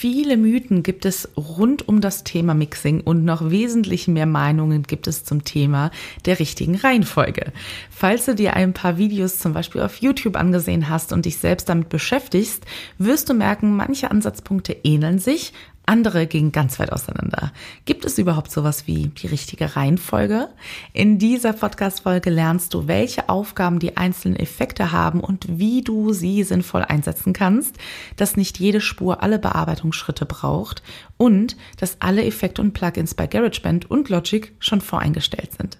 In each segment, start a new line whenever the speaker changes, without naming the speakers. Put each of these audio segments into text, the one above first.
Viele Mythen gibt es rund um das Thema Mixing und noch wesentlich mehr Meinungen gibt es zum Thema der richtigen Reihenfolge. Falls du dir ein paar Videos zum Beispiel auf YouTube angesehen hast und dich selbst damit beschäftigst, wirst du merken, manche Ansatzpunkte ähneln sich, andere gingen ganz weit auseinander. Gibt es überhaupt sowas wie die richtige Reihenfolge? In dieser Podcast-Folge lernst du, welche Aufgaben die einzelnen Effekte haben und wie du sie sinnvoll einsetzen kannst, dass nicht jede Spur alle Bearbeitungsschritte braucht und dass alle Effekte und Plugins bei GarageBand und Logic schon voreingestellt sind.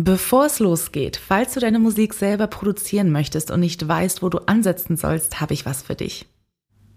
Bevor es losgeht, falls du deine Musik selber produzieren möchtest und nicht weißt, wo du ansetzen sollst, habe ich was für dich.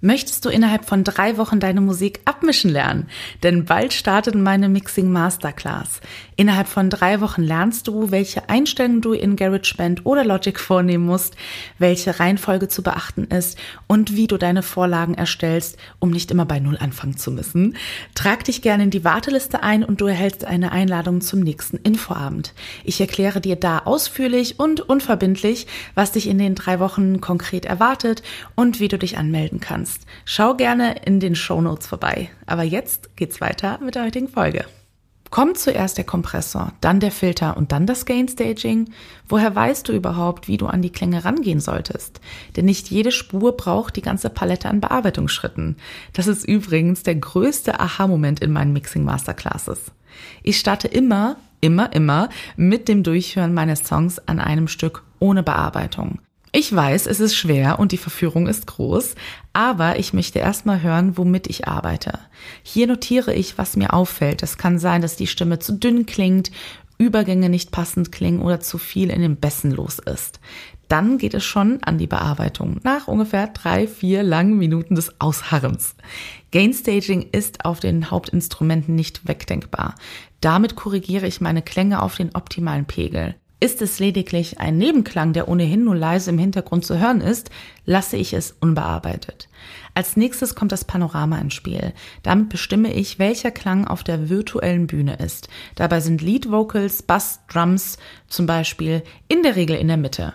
Möchtest du innerhalb von drei Wochen deine Musik abmischen lernen? Denn bald startet meine Mixing Masterclass. Innerhalb von drei Wochen lernst du, welche Einstellungen du in GarageBand oder Logic vornehmen musst, welche Reihenfolge zu beachten ist und wie du deine Vorlagen erstellst, um nicht immer bei Null anfangen zu müssen. Trag dich gerne in die Warteliste ein und du erhältst eine Einladung zum nächsten Infoabend. Ich erkläre dir da ausführlich und unverbindlich, was dich in den drei Wochen konkret erwartet und wie du dich anmelden kannst kannst. Schau gerne in den Show Notes vorbei. Aber jetzt geht's weiter mit der heutigen Folge. Kommt zuerst der Kompressor, dann der Filter und dann das Gain Staging? Woher weißt du überhaupt, wie du an die Klänge rangehen solltest? Denn nicht jede Spur braucht die ganze Palette an Bearbeitungsschritten. Das ist übrigens der größte Aha-Moment in meinen Mixing Masterclasses. Ich starte immer, immer, immer mit dem Durchhören meines Songs an einem Stück ohne Bearbeitung. Ich weiß, es ist schwer und die Verführung ist groß, aber ich möchte erstmal hören, womit ich arbeite. Hier notiere ich, was mir auffällt. Es kann sein, dass die Stimme zu dünn klingt, Übergänge nicht passend klingen oder zu viel in den Bässen los ist. Dann geht es schon an die Bearbeitung nach ungefähr drei, vier langen Minuten des Ausharrens. Gainstaging ist auf den Hauptinstrumenten nicht wegdenkbar. Damit korrigiere ich meine Klänge auf den optimalen Pegel. Ist es lediglich ein Nebenklang, der ohnehin nur leise im Hintergrund zu hören ist, lasse ich es unbearbeitet. Als nächstes kommt das Panorama ins Spiel. Damit bestimme ich, welcher Klang auf der virtuellen Bühne ist. Dabei sind Lead Vocals, Bass, Drums zum Beispiel in der Regel in der Mitte.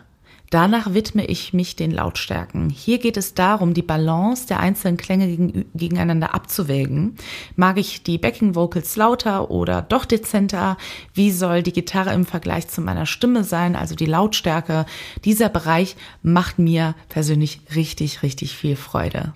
Danach widme ich mich den Lautstärken. Hier geht es darum, die Balance der einzelnen Klänge gegen, gegeneinander abzuwägen. Mag ich die Backing Vocals lauter oder doch dezenter? Wie soll die Gitarre im Vergleich zu meiner Stimme sein, also die Lautstärke? Dieser Bereich macht mir persönlich richtig, richtig viel Freude.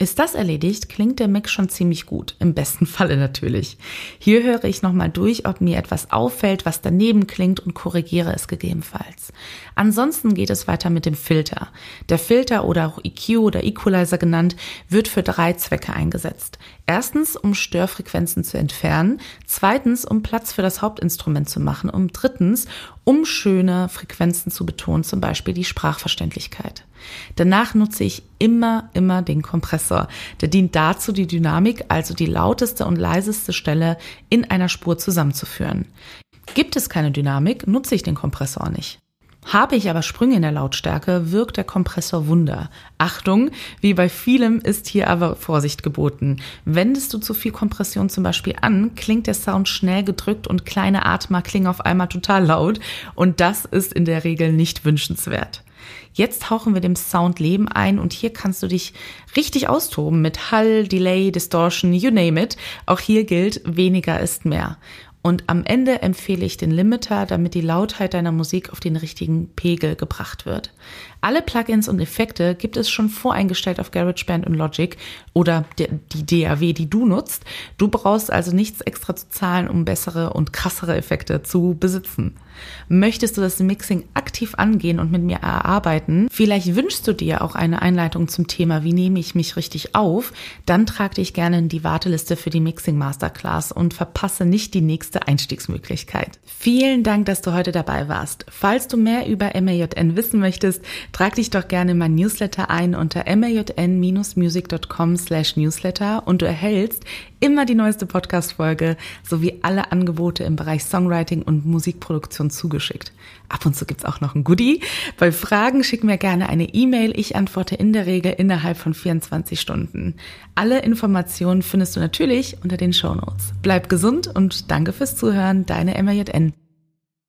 Ist das erledigt, klingt der Mix schon ziemlich gut. Im besten Falle natürlich. Hier höre ich nochmal durch, ob mir etwas auffällt, was daneben klingt und korrigiere es gegebenenfalls. Ansonsten geht es weiter mit dem Filter. Der Filter oder auch EQ oder Equalizer genannt, wird für drei Zwecke eingesetzt. Erstens, um Störfrequenzen zu entfernen. Zweitens, um Platz für das Hauptinstrument zu machen. Und drittens, um schöne Frequenzen zu betonen, zum Beispiel die Sprachverständlichkeit. Danach nutze ich immer, immer den Kompressor. Der dient dazu, die Dynamik, also die lauteste und leiseste Stelle in einer Spur zusammenzuführen. Gibt es keine Dynamik, nutze ich den Kompressor nicht. Habe ich aber Sprünge in der Lautstärke, wirkt der Kompressor Wunder. Achtung, wie bei vielem ist hier aber Vorsicht geboten. Wendest du zu viel Kompression zum Beispiel an, klingt der Sound schnell gedrückt und kleine Atmer klingen auf einmal total laut und das ist in der Regel nicht wünschenswert. Jetzt tauchen wir dem Sound Leben ein und hier kannst du dich richtig austoben mit Hall, Delay, Distortion, you name it. Auch hier gilt, weniger ist mehr. Und am Ende empfehle ich den Limiter, damit die Lautheit deiner Musik auf den richtigen Pegel gebracht wird. Alle Plugins und Effekte gibt es schon voreingestellt auf GarageBand und Logic oder die DAW, die du nutzt. Du brauchst also nichts extra zu zahlen, um bessere und krassere Effekte zu besitzen. Möchtest du das Mixing aktiv angehen und mit mir erarbeiten? Vielleicht wünschst du dir auch eine Einleitung zum Thema, wie nehme ich mich richtig auf? Dann trag dich gerne in die Warteliste für die Mixing Masterclass und verpasse nicht die nächste Einstiegsmöglichkeit. Vielen Dank, dass du heute dabei warst. Falls du mehr über MAJN wissen möchtest, trag dich doch gerne in mein Newsletter ein unter majn-music.com slash newsletter und du erhältst immer die neueste Podcast-Folge sowie alle Angebote im Bereich Songwriting und Musikproduktion zugeschickt. Ab und zu gibt's auch noch ein Goodie. Bei Fragen schick mir gerne eine E-Mail. Ich antworte in der Regel innerhalb von 24 Stunden. Alle Informationen findest du natürlich unter den Show Notes. Bleib gesund und danke fürs Zuhören. Deine MJN.